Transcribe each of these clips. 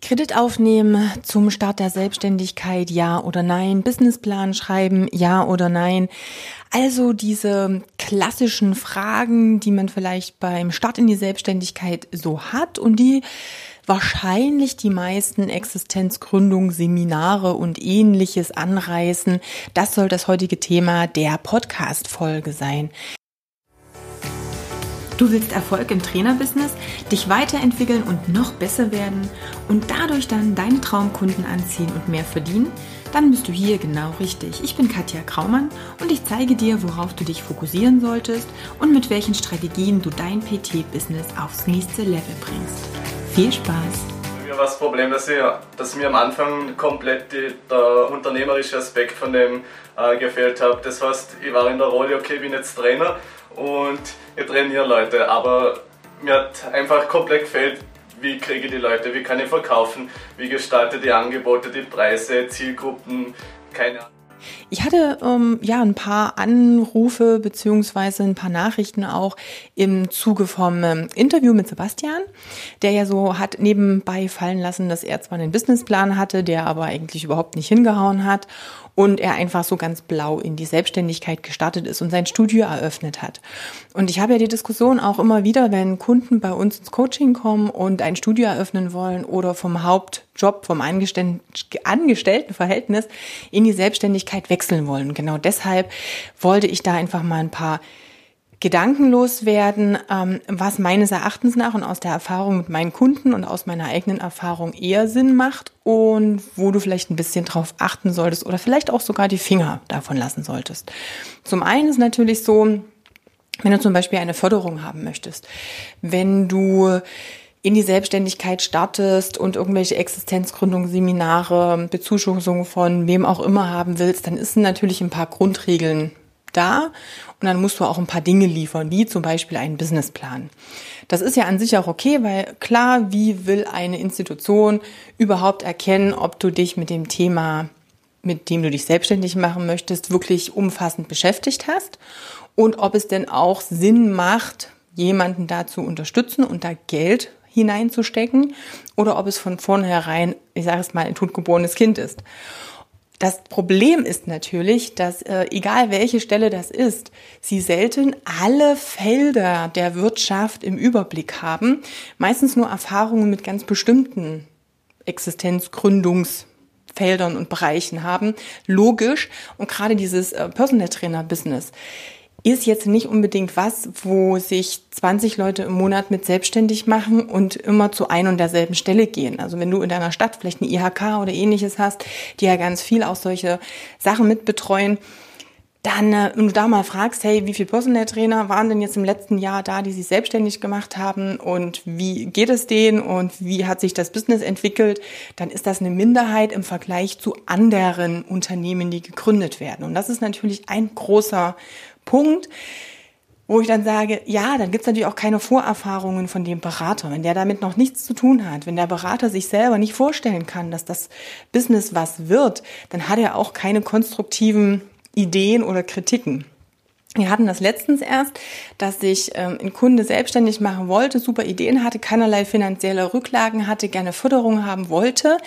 Kredit aufnehmen zum Start der Selbstständigkeit, ja oder nein. Businessplan schreiben, ja oder nein. Also diese klassischen Fragen, die man vielleicht beim Start in die Selbstständigkeit so hat und die wahrscheinlich die meisten Existenzgründungen, Seminare und ähnliches anreißen. Das soll das heutige Thema der Podcast-Folge sein. Du willst Erfolg im Trainerbusiness, dich weiterentwickeln und noch besser werden und dadurch dann deine Traumkunden anziehen und mehr verdienen? Dann bist du hier genau richtig. Ich bin Katja Kraumann und ich zeige dir, worauf du dich fokussieren solltest und mit welchen Strategien du dein PT-Business aufs nächste Level bringst. Viel Spaß! Mir war das Problem, dass, ich, dass mir am Anfang komplett die, der unternehmerische Aspekt von dem äh, gefehlt hat. Das heißt, ich war in der Rolle, okay, ich bin jetzt Trainer und ich trainiere Leute, aber mir hat einfach komplett gefällt, wie kriege ich die Leute, wie kann ich verkaufen, wie gestalte die Angebote, die Preise, Zielgruppen, keine Ahnung. Ich hatte ähm, ja ein paar Anrufe beziehungsweise ein paar Nachrichten auch im Zuge vom ähm, Interview mit Sebastian, der ja so hat nebenbei fallen lassen, dass er zwar einen Businessplan hatte, der aber eigentlich überhaupt nicht hingehauen hat und er einfach so ganz blau in die Selbstständigkeit gestartet ist und sein Studio eröffnet hat. Und ich habe ja die Diskussion auch immer wieder, wenn Kunden bei uns ins Coaching kommen und ein Studio eröffnen wollen oder vom Hauptjob, vom Angestelltenverhältnis in die Selbstständigkeit wechseln wollen. Genau deshalb wollte ich da einfach mal ein paar gedankenlos werden, ähm, was meines Erachtens nach und aus der Erfahrung mit meinen Kunden und aus meiner eigenen Erfahrung eher Sinn macht und wo du vielleicht ein bisschen drauf achten solltest oder vielleicht auch sogar die Finger davon lassen solltest. Zum einen ist natürlich so, wenn du zum Beispiel eine Förderung haben möchtest, wenn du in die Selbstständigkeit startest und irgendwelche Existenzgründungsseminare, Bezuschussungen von wem auch immer haben willst, dann ist natürlich ein paar Grundregeln da und dann musst du auch ein paar Dinge liefern, wie zum Beispiel einen Businessplan. Das ist ja an sich auch okay, weil klar, wie will eine Institution überhaupt erkennen, ob du dich mit dem Thema, mit dem du dich selbstständig machen möchtest, wirklich umfassend beschäftigt hast und ob es denn auch Sinn macht, jemanden da zu unterstützen und da Geld hineinzustecken oder ob es von vornherein, ich sage es mal, ein totgeborenes Kind ist. Das Problem ist natürlich, dass äh, egal welche Stelle das ist, sie selten alle Felder der Wirtschaft im Überblick haben, meistens nur Erfahrungen mit ganz bestimmten Existenzgründungsfeldern und Bereichen haben. Logisch. Und gerade dieses äh, Personal Trainer Business ist jetzt nicht unbedingt was, wo sich 20 Leute im Monat mit selbstständig machen und immer zu ein und derselben Stelle gehen. Also wenn du in deiner Stadt vielleicht eine IHK oder ähnliches hast, die ja ganz viel auch solche Sachen mitbetreuen, dann, äh, wenn du da mal fragst, hey, wie viele Personal Trainer waren denn jetzt im letzten Jahr da, die sich selbstständig gemacht haben und wie geht es denen und wie hat sich das Business entwickelt, dann ist das eine Minderheit im Vergleich zu anderen Unternehmen, die gegründet werden. Und das ist natürlich ein großer Punkt, wo ich dann sage, ja, dann gibt es natürlich auch keine Vorerfahrungen von dem Berater. Wenn der damit noch nichts zu tun hat, wenn der Berater sich selber nicht vorstellen kann, dass das Business was wird, dann hat er auch keine konstruktiven Ideen oder Kritiken. Wir hatten das letztens erst, dass sich ähm, ein Kunde selbstständig machen wollte, super Ideen hatte, keinerlei finanzielle Rücklagen hatte, gerne Förderung haben wollte,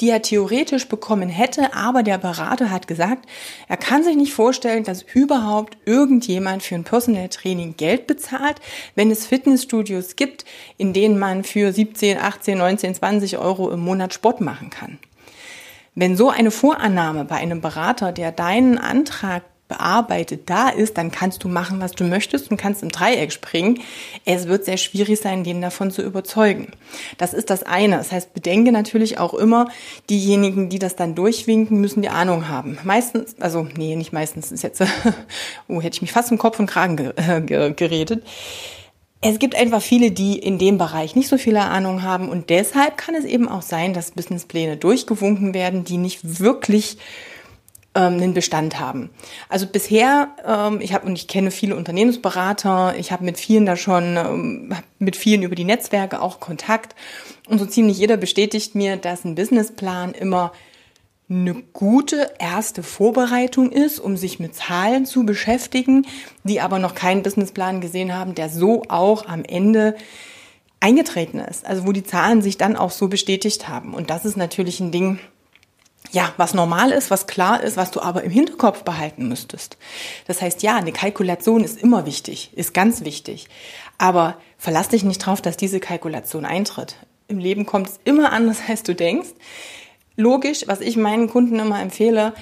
die er theoretisch bekommen hätte, aber der Berater hat gesagt, er kann sich nicht vorstellen, dass überhaupt irgendjemand für ein Personal Training Geld bezahlt, wenn es Fitnessstudios gibt, in denen man für 17, 18, 19, 20 Euro im Monat Sport machen kann. Wenn so eine Vorannahme bei einem Berater, der deinen Antrag bearbeitet da ist, dann kannst du machen, was du möchtest und kannst im Dreieck springen. Es wird sehr schwierig sein, den davon zu überzeugen. Das ist das eine. Das heißt, bedenke natürlich auch immer, diejenigen, die das dann durchwinken, müssen die Ahnung haben. Meistens, also nee, nicht meistens, ist jetzt, oh, hätte ich mich fast im Kopf und Kragen geredet. Es gibt einfach viele, die in dem Bereich nicht so viele Ahnung haben und deshalb kann es eben auch sein, dass Businesspläne durchgewunken werden, die nicht wirklich ähm, einen Bestand haben. Also bisher, ähm, ich habe und ich kenne viele Unternehmensberater, ich habe mit vielen da schon, ähm, mit vielen über die Netzwerke auch Kontakt und so ziemlich jeder bestätigt mir, dass ein Businessplan immer eine gute erste Vorbereitung ist, um sich mit Zahlen zu beschäftigen, die aber noch keinen Businessplan gesehen haben, der so auch am Ende eingetreten ist. Also wo die Zahlen sich dann auch so bestätigt haben. Und das ist natürlich ein Ding, ja, was normal ist, was klar ist, was du aber im Hinterkopf behalten müsstest. Das heißt, ja, eine Kalkulation ist immer wichtig, ist ganz wichtig. Aber verlass dich nicht drauf, dass diese Kalkulation eintritt. Im Leben kommt es immer anders, als du denkst. Logisch, was ich meinen Kunden immer empfehle,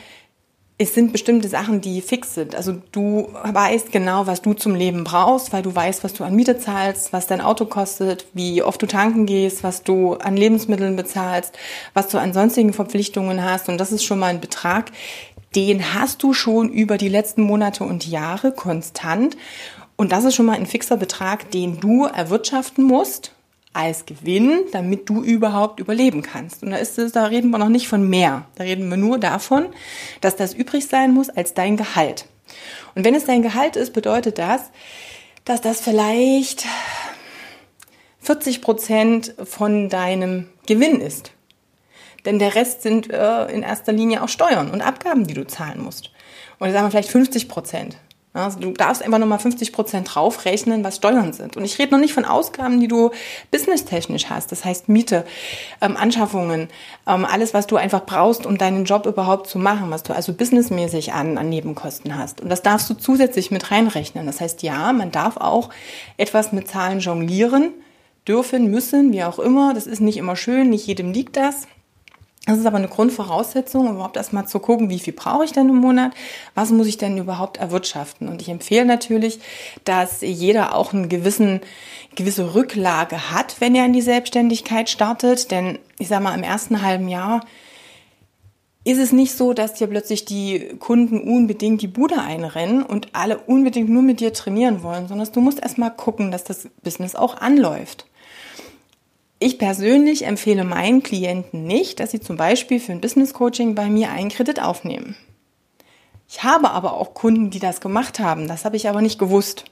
es sind bestimmte Sachen, die fix sind. Also du weißt genau, was du zum Leben brauchst, weil du weißt, was du an Miete zahlst, was dein Auto kostet, wie oft du tanken gehst, was du an Lebensmitteln bezahlst, was du an sonstigen Verpflichtungen hast. Und das ist schon mal ein Betrag, den hast du schon über die letzten Monate und Jahre konstant. Und das ist schon mal ein fixer Betrag, den du erwirtschaften musst als Gewinn, damit du überhaupt überleben kannst. Und da ist es, da reden wir noch nicht von mehr. Da reden wir nur davon, dass das übrig sein muss als dein Gehalt. Und wenn es dein Gehalt ist, bedeutet das, dass das vielleicht 40 Prozent von deinem Gewinn ist. Denn der Rest sind äh, in erster Linie auch Steuern und Abgaben, die du zahlen musst. Und sagen wir vielleicht 50 Prozent. Also du darfst einfach nochmal 50 Prozent draufrechnen, was Steuern sind. Und ich rede noch nicht von Ausgaben, die du businesstechnisch hast. Das heißt Miete, ähm, Anschaffungen, ähm, alles, was du einfach brauchst, um deinen Job überhaupt zu machen, was du also businessmäßig an, an Nebenkosten hast. Und das darfst du zusätzlich mit reinrechnen. Das heißt, ja, man darf auch etwas mit Zahlen jonglieren, dürfen, müssen, wie auch immer. Das ist nicht immer schön, nicht jedem liegt das. Das ist aber eine Grundvoraussetzung, um überhaupt erstmal zu gucken, wie viel brauche ich denn im Monat, was muss ich denn überhaupt erwirtschaften. Und ich empfehle natürlich, dass jeder auch eine gewissen, gewisse Rücklage hat, wenn er in die Selbstständigkeit startet. Denn ich sage mal, im ersten halben Jahr ist es nicht so, dass dir plötzlich die Kunden unbedingt die Bude einrennen und alle unbedingt nur mit dir trainieren wollen, sondern du musst erstmal gucken, dass das Business auch anläuft. Ich persönlich empfehle meinen Klienten nicht, dass sie zum Beispiel für ein Business Coaching bei mir einen Kredit aufnehmen. Ich habe aber auch Kunden, die das gemacht haben. Das habe ich aber nicht gewusst.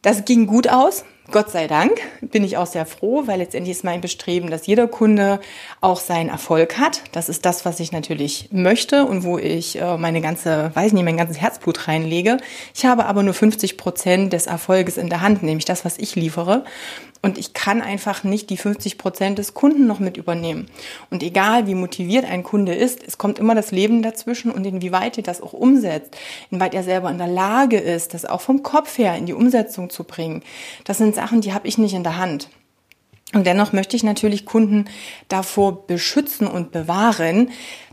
Das ging gut aus. Gott sei Dank bin ich auch sehr froh, weil letztendlich ist mein Bestreben, dass jeder Kunde auch seinen Erfolg hat. Das ist das, was ich natürlich möchte und wo ich äh, meine ganze, weiß nicht, mein ganzes Herzblut reinlege. Ich habe aber nur 50 Prozent des Erfolges in der Hand, nämlich das, was ich liefere. Und ich kann einfach nicht die 50 Prozent des Kunden noch mit übernehmen. Und egal, wie motiviert ein Kunde ist, es kommt immer das Leben dazwischen und inwieweit er das auch umsetzt, inwieweit er selber in der Lage ist, das auch vom Kopf her in die Umsetzung zu bringen. Das sind Sachen, die habe ich nicht in der Hand. Und dennoch möchte ich natürlich Kunden davor beschützen und bewahren,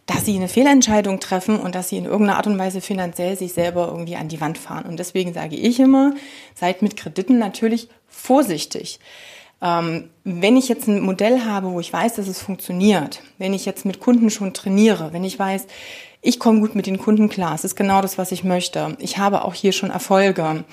dass sie eine Fehlentscheidung treffen und dass sie in irgendeiner Art und Weise finanziell sich selber irgendwie an die Wand fahren. Und deswegen sage ich immer, seid mit Krediten natürlich vorsichtig. Ähm, wenn ich jetzt ein Modell habe, wo ich weiß, dass es funktioniert, wenn ich jetzt mit Kunden schon trainiere, wenn ich weiß, ich komme gut mit den Kunden klar. Es ist genau das, was ich möchte. Ich habe auch hier schon Erfolge.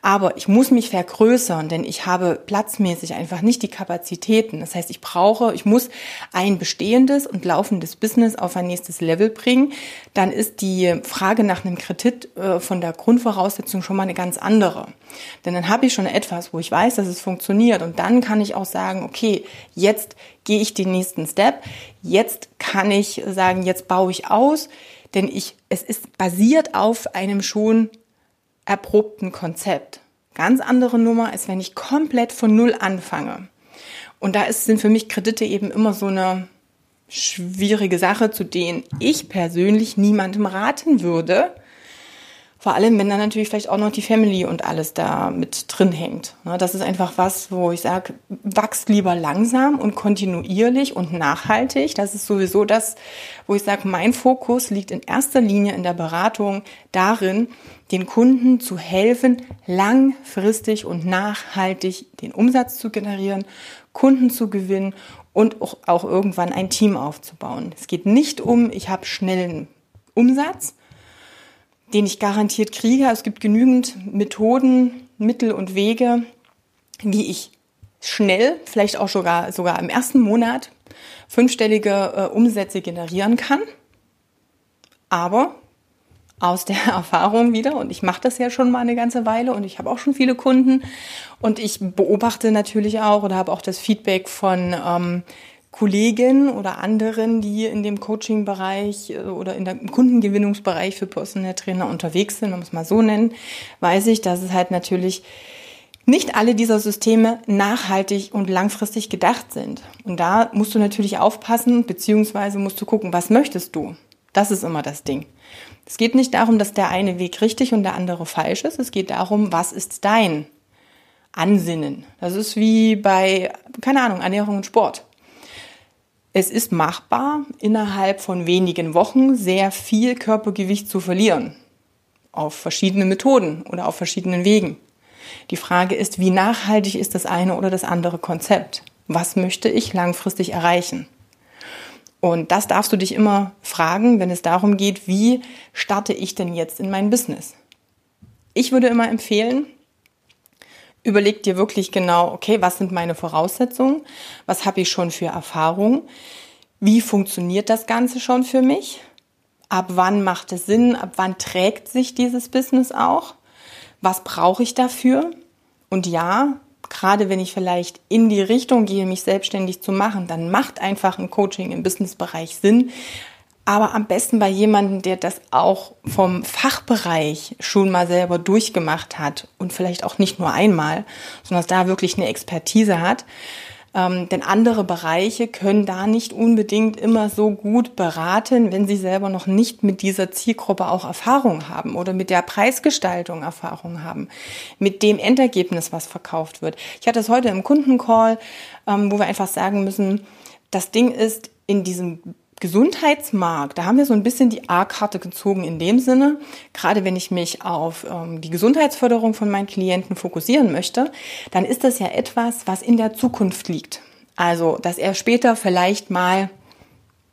Aber ich muss mich vergrößern, denn ich habe platzmäßig einfach nicht die Kapazitäten. Das heißt, ich brauche, ich muss ein bestehendes und laufendes Business auf ein nächstes Level bringen. Dann ist die Frage nach einem Kredit äh, von der Grundvoraussetzung schon mal eine ganz andere. Denn dann habe ich schon etwas, wo ich weiß, dass es funktioniert. Und dann kann ich auch sagen, okay, jetzt gehe ich den nächsten Step. Jetzt kann ich sagen, jetzt baue ich aus, denn ich, es ist basiert auf einem schon erprobten Konzept. Ganz andere Nummer, als wenn ich komplett von Null anfange. Und da ist, sind für mich Kredite eben immer so eine schwierige Sache, zu denen ich persönlich niemandem raten würde, vor allem, wenn dann natürlich vielleicht auch noch die Family und alles da mit drin hängt. Ne, das ist einfach was, wo ich sage, wachst lieber langsam und kontinuierlich und nachhaltig. Das ist sowieso das, wo ich sage, mein Fokus liegt in erster Linie in der Beratung darin, den Kunden zu helfen, langfristig und nachhaltig den Umsatz zu generieren, Kunden zu gewinnen und auch, auch irgendwann ein Team aufzubauen. Es geht nicht um, ich habe schnellen Umsatz, den ich garantiert kriege. Es gibt genügend Methoden, Mittel und Wege, wie ich schnell, vielleicht auch sogar, sogar im ersten Monat, fünfstellige äh, Umsätze generieren kann. Aber aus der Erfahrung wieder, und ich mache das ja schon mal eine ganze Weile und ich habe auch schon viele Kunden und ich beobachte natürlich auch oder habe auch das Feedback von ähm, Kollegen oder anderen, die in dem Coaching-Bereich äh, oder in dem Kundengewinnungsbereich für Personal Trainer unterwegs sind, um es mal so nennen, weiß ich, dass es halt natürlich nicht alle dieser Systeme nachhaltig und langfristig gedacht sind. Und da musst du natürlich aufpassen, beziehungsweise musst du gucken, was möchtest du? Das ist immer das Ding. Es geht nicht darum, dass der eine Weg richtig und der andere falsch ist. Es geht darum, was ist dein Ansinnen? Das ist wie bei, keine Ahnung, Ernährung und Sport. Es ist machbar, innerhalb von wenigen Wochen sehr viel Körpergewicht zu verlieren. Auf verschiedene Methoden oder auf verschiedenen Wegen. Die Frage ist, wie nachhaltig ist das eine oder das andere Konzept? Was möchte ich langfristig erreichen? Und das darfst du dich immer fragen, wenn es darum geht, wie starte ich denn jetzt in mein Business? Ich würde immer empfehlen, überleg dir wirklich genau, okay, was sind meine Voraussetzungen? Was habe ich schon für Erfahrungen? Wie funktioniert das Ganze schon für mich? Ab wann macht es Sinn? Ab wann trägt sich dieses Business auch? was brauche ich dafür? Und ja, gerade wenn ich vielleicht in die Richtung gehe, mich selbstständig zu machen, dann macht einfach ein Coaching im Businessbereich Sinn. Aber am besten bei jemandem, der das auch vom Fachbereich schon mal selber durchgemacht hat und vielleicht auch nicht nur einmal, sondern da wirklich eine Expertise hat. Ähm, denn andere Bereiche können da nicht unbedingt immer so gut beraten, wenn sie selber noch nicht mit dieser Zielgruppe auch Erfahrung haben oder mit der Preisgestaltung Erfahrung haben, mit dem Endergebnis, was verkauft wird. Ich hatte es heute im Kundencall, ähm, wo wir einfach sagen müssen, das Ding ist in diesem Gesundheitsmarkt, da haben wir so ein bisschen die A-Karte gezogen in dem Sinne, gerade wenn ich mich auf ähm, die Gesundheitsförderung von meinen Klienten fokussieren möchte, dann ist das ja etwas, was in der Zukunft liegt. Also, dass er später vielleicht mal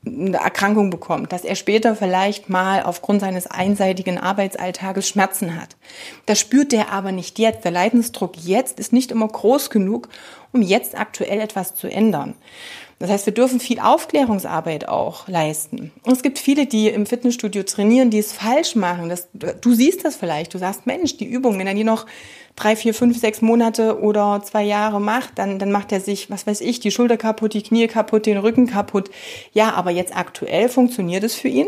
eine Erkrankung bekommt, dass er später vielleicht mal aufgrund seines einseitigen Arbeitsalltages Schmerzen hat. Das spürt er aber nicht jetzt. Der Leidensdruck jetzt ist nicht immer groß genug, um jetzt aktuell etwas zu ändern. Das heißt, wir dürfen viel Aufklärungsarbeit auch leisten. Und es gibt viele, die im Fitnessstudio trainieren, die es falsch machen. Das, du siehst das vielleicht. Du sagst, Mensch, die Übung, wenn er die noch drei, vier, fünf, sechs Monate oder zwei Jahre macht, dann, dann macht er sich, was weiß ich, die Schulter kaputt, die Knie kaputt, den Rücken kaputt. Ja, aber jetzt aktuell funktioniert es für ihn.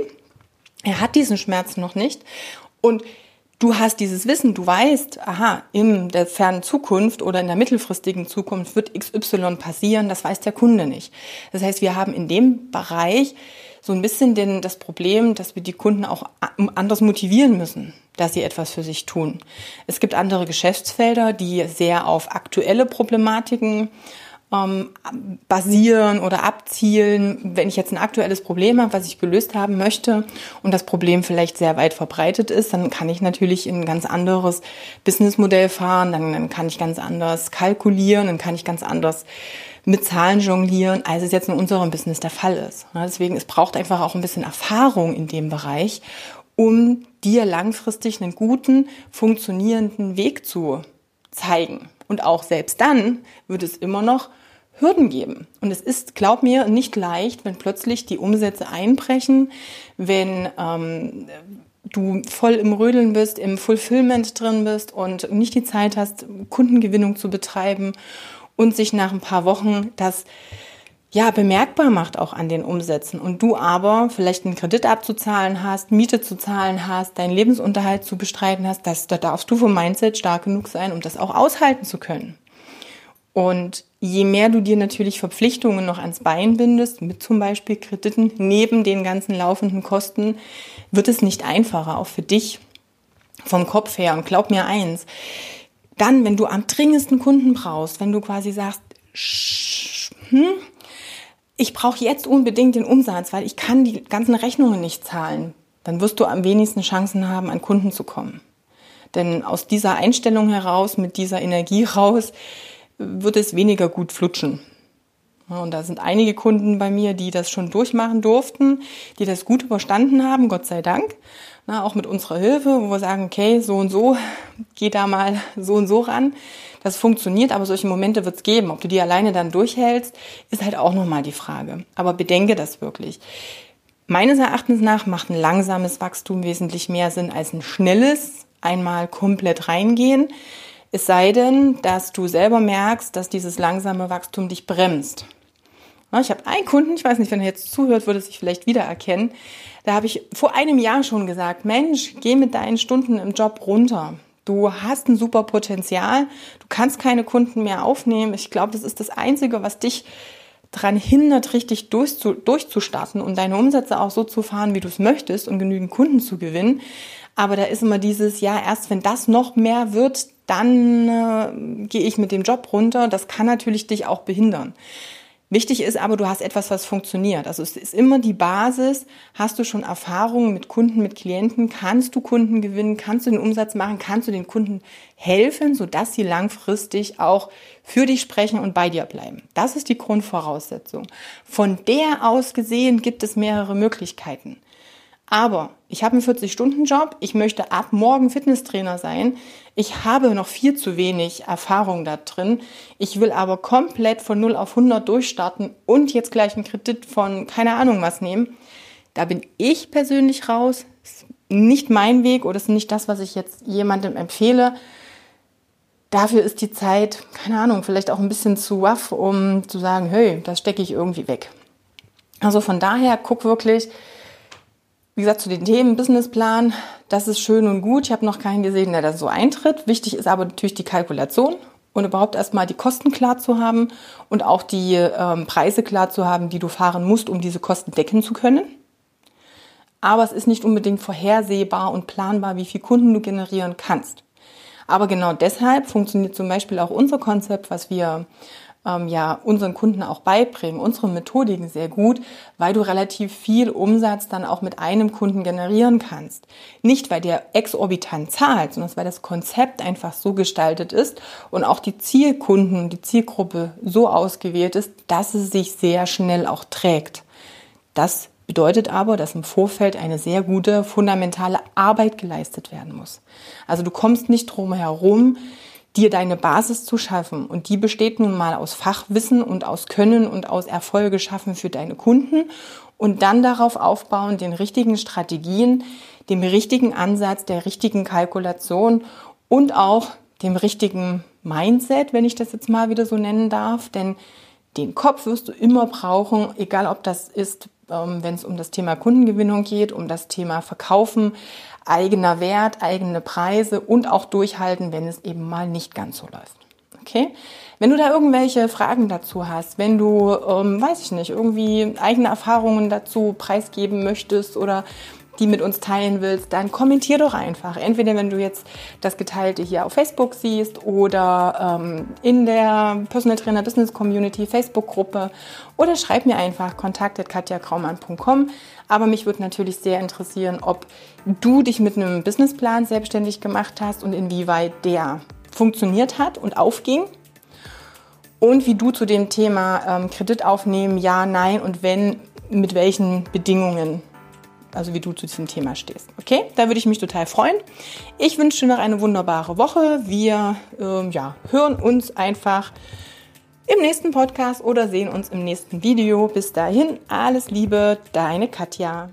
Er hat diesen Schmerz noch nicht. Und du hast dieses Wissen, du weißt, aha, in der fernen Zukunft oder in der mittelfristigen Zukunft wird XY passieren, das weiß der Kunde nicht. Das heißt, wir haben in dem Bereich so ein bisschen den, das Problem, dass wir die Kunden auch anders motivieren müssen, dass sie etwas für sich tun. Es gibt andere Geschäftsfelder, die sehr auf aktuelle Problematiken ähm, basieren oder abzielen, wenn ich jetzt ein aktuelles Problem habe, was ich gelöst haben möchte und das Problem vielleicht sehr weit verbreitet ist, dann kann ich natürlich in ein ganz anderes Businessmodell fahren, dann, dann kann ich ganz anders kalkulieren, dann kann ich ganz anders mit Zahlen jonglieren, als es jetzt in unserem Business der Fall ist. Deswegen, es braucht einfach auch ein bisschen Erfahrung in dem Bereich, um dir langfristig einen guten, funktionierenden Weg zu zeigen. Und auch selbst dann wird es immer noch Hürden geben. Und es ist, glaub mir, nicht leicht, wenn plötzlich die Umsätze einbrechen, wenn ähm, du voll im Rödeln bist, im Fulfillment drin bist und nicht die Zeit hast, Kundengewinnung zu betreiben und sich nach ein paar Wochen das ja bemerkbar macht auch an den Umsätzen und du aber vielleicht einen Kredit abzuzahlen hast, Miete zu zahlen hast, deinen Lebensunterhalt zu bestreiten hast, das, da darfst du vom Mindset stark genug sein, um das auch aushalten zu können. Und je mehr du dir natürlich Verpflichtungen noch ans Bein bindest, mit zum Beispiel Krediten neben den ganzen laufenden Kosten, wird es nicht einfacher, auch für dich vom Kopf her. Und glaub mir eins, dann, wenn du am dringendsten Kunden brauchst, wenn du quasi sagst, hm, ich brauche jetzt unbedingt den Umsatz, weil ich kann die ganzen Rechnungen nicht zahlen, dann wirst du am wenigsten Chancen haben, an Kunden zu kommen. Denn aus dieser Einstellung heraus, mit dieser Energie raus, wird es weniger gut flutschen. Und da sind einige Kunden bei mir, die das schon durchmachen durften, die das gut überstanden haben, Gott sei Dank. Na, auch mit unserer Hilfe, wo wir sagen, okay, so und so, geh da mal so und so ran. Das funktioniert, aber solche Momente wird es geben. Ob du die alleine dann durchhältst, ist halt auch nochmal die Frage. Aber bedenke das wirklich. Meines Erachtens nach macht ein langsames Wachstum wesentlich mehr Sinn als ein schnelles, einmal komplett reingehen. Es sei denn, dass du selber merkst, dass dieses langsame Wachstum dich bremst. Ich habe einen Kunden, ich weiß nicht, wenn er jetzt zuhört, würde sich vielleicht wiedererkennen. Da habe ich vor einem Jahr schon gesagt, Mensch, geh mit deinen Stunden im Job runter. Du hast ein super Potenzial. Du kannst keine Kunden mehr aufnehmen. Ich glaube, das ist das Einzige, was dich daran hindert, richtig durchzustarten und deine Umsätze auch so zu fahren, wie du es möchtest und genügend Kunden zu gewinnen. Aber da ist immer dieses, ja, erst wenn das noch mehr wird, dann äh, gehe ich mit dem Job runter. Das kann natürlich dich auch behindern. Wichtig ist aber, du hast etwas, was funktioniert. Also es ist immer die Basis. Hast du schon Erfahrungen mit Kunden, mit Klienten? Kannst du Kunden gewinnen? Kannst du den Umsatz machen? Kannst du den Kunden helfen, sodass sie langfristig auch für dich sprechen und bei dir bleiben? Das ist die Grundvoraussetzung. Von der aus gesehen gibt es mehrere Möglichkeiten. Aber ich habe einen 40-Stunden-Job, ich möchte ab morgen Fitnesstrainer sein, ich habe noch viel zu wenig Erfahrung da drin, ich will aber komplett von 0 auf 100 durchstarten und jetzt gleich einen Kredit von keine Ahnung was nehmen. Da bin ich persönlich raus, ist nicht mein Weg oder ist nicht das, was ich jetzt jemandem empfehle. Dafür ist die Zeit, keine Ahnung, vielleicht auch ein bisschen zu waff, um zu sagen, hey, das stecke ich irgendwie weg. Also von daher guck wirklich, wie gesagt, zu den Themen Businessplan, das ist schön und gut. Ich habe noch keinen gesehen, der da so eintritt. Wichtig ist aber natürlich die Kalkulation und überhaupt erstmal die Kosten klar zu haben und auch die ähm, Preise klar zu haben, die du fahren musst, um diese Kosten decken zu können. Aber es ist nicht unbedingt vorhersehbar und planbar, wie viel Kunden du generieren kannst. Aber genau deshalb funktioniert zum Beispiel auch unser Konzept, was wir ähm, ja unseren Kunden auch beibringen, unsere Methodiken sehr gut, weil du relativ viel Umsatz dann auch mit einem Kunden generieren kannst. Nicht, weil der exorbitant zahlt, sondern weil das Konzept einfach so gestaltet ist und auch die Zielkunden, die Zielgruppe so ausgewählt ist, dass es sich sehr schnell auch trägt. Das bedeutet aber, dass im Vorfeld eine sehr gute fundamentale Arbeit geleistet werden muss. Also du kommst nicht drum herum, dir deine Basis zu schaffen. Und die besteht nun mal aus Fachwissen und aus Können und aus Erfolge schaffen für deine Kunden und dann darauf aufbauen, den richtigen Strategien, dem richtigen Ansatz, der richtigen Kalkulation und auch dem richtigen Mindset, wenn ich das jetzt mal wieder so nennen darf. Denn den Kopf wirst du immer brauchen, egal ob das ist, wenn es um das Thema Kundengewinnung geht, um das Thema Verkaufen, eigener Wert, eigene Preise und auch durchhalten, wenn es eben mal nicht ganz so läuft. Okay? Wenn du da irgendwelche Fragen dazu hast, wenn du, ähm, weiß ich nicht, irgendwie eigene Erfahrungen dazu preisgeben möchtest oder die mit uns teilen willst, dann kommentier doch einfach. Entweder wenn du jetzt das Geteilte hier auf Facebook siehst oder ähm, in der Personal Trainer Business Community Facebook Gruppe oder schreib mir einfach kontakt.katjakraumann.com. Aber mich würde natürlich sehr interessieren, ob du dich mit einem Businessplan selbstständig gemacht hast und inwieweit der funktioniert hat und aufging und wie du zu dem Thema ähm, Kredit aufnehmen, ja, nein und wenn, mit welchen Bedingungen also wie du zu diesem Thema stehst. Okay, da würde ich mich total freuen. Ich wünsche dir noch eine wunderbare Woche. Wir ähm, ja, hören uns einfach im nächsten Podcast oder sehen uns im nächsten Video. Bis dahin, alles Liebe, deine Katja.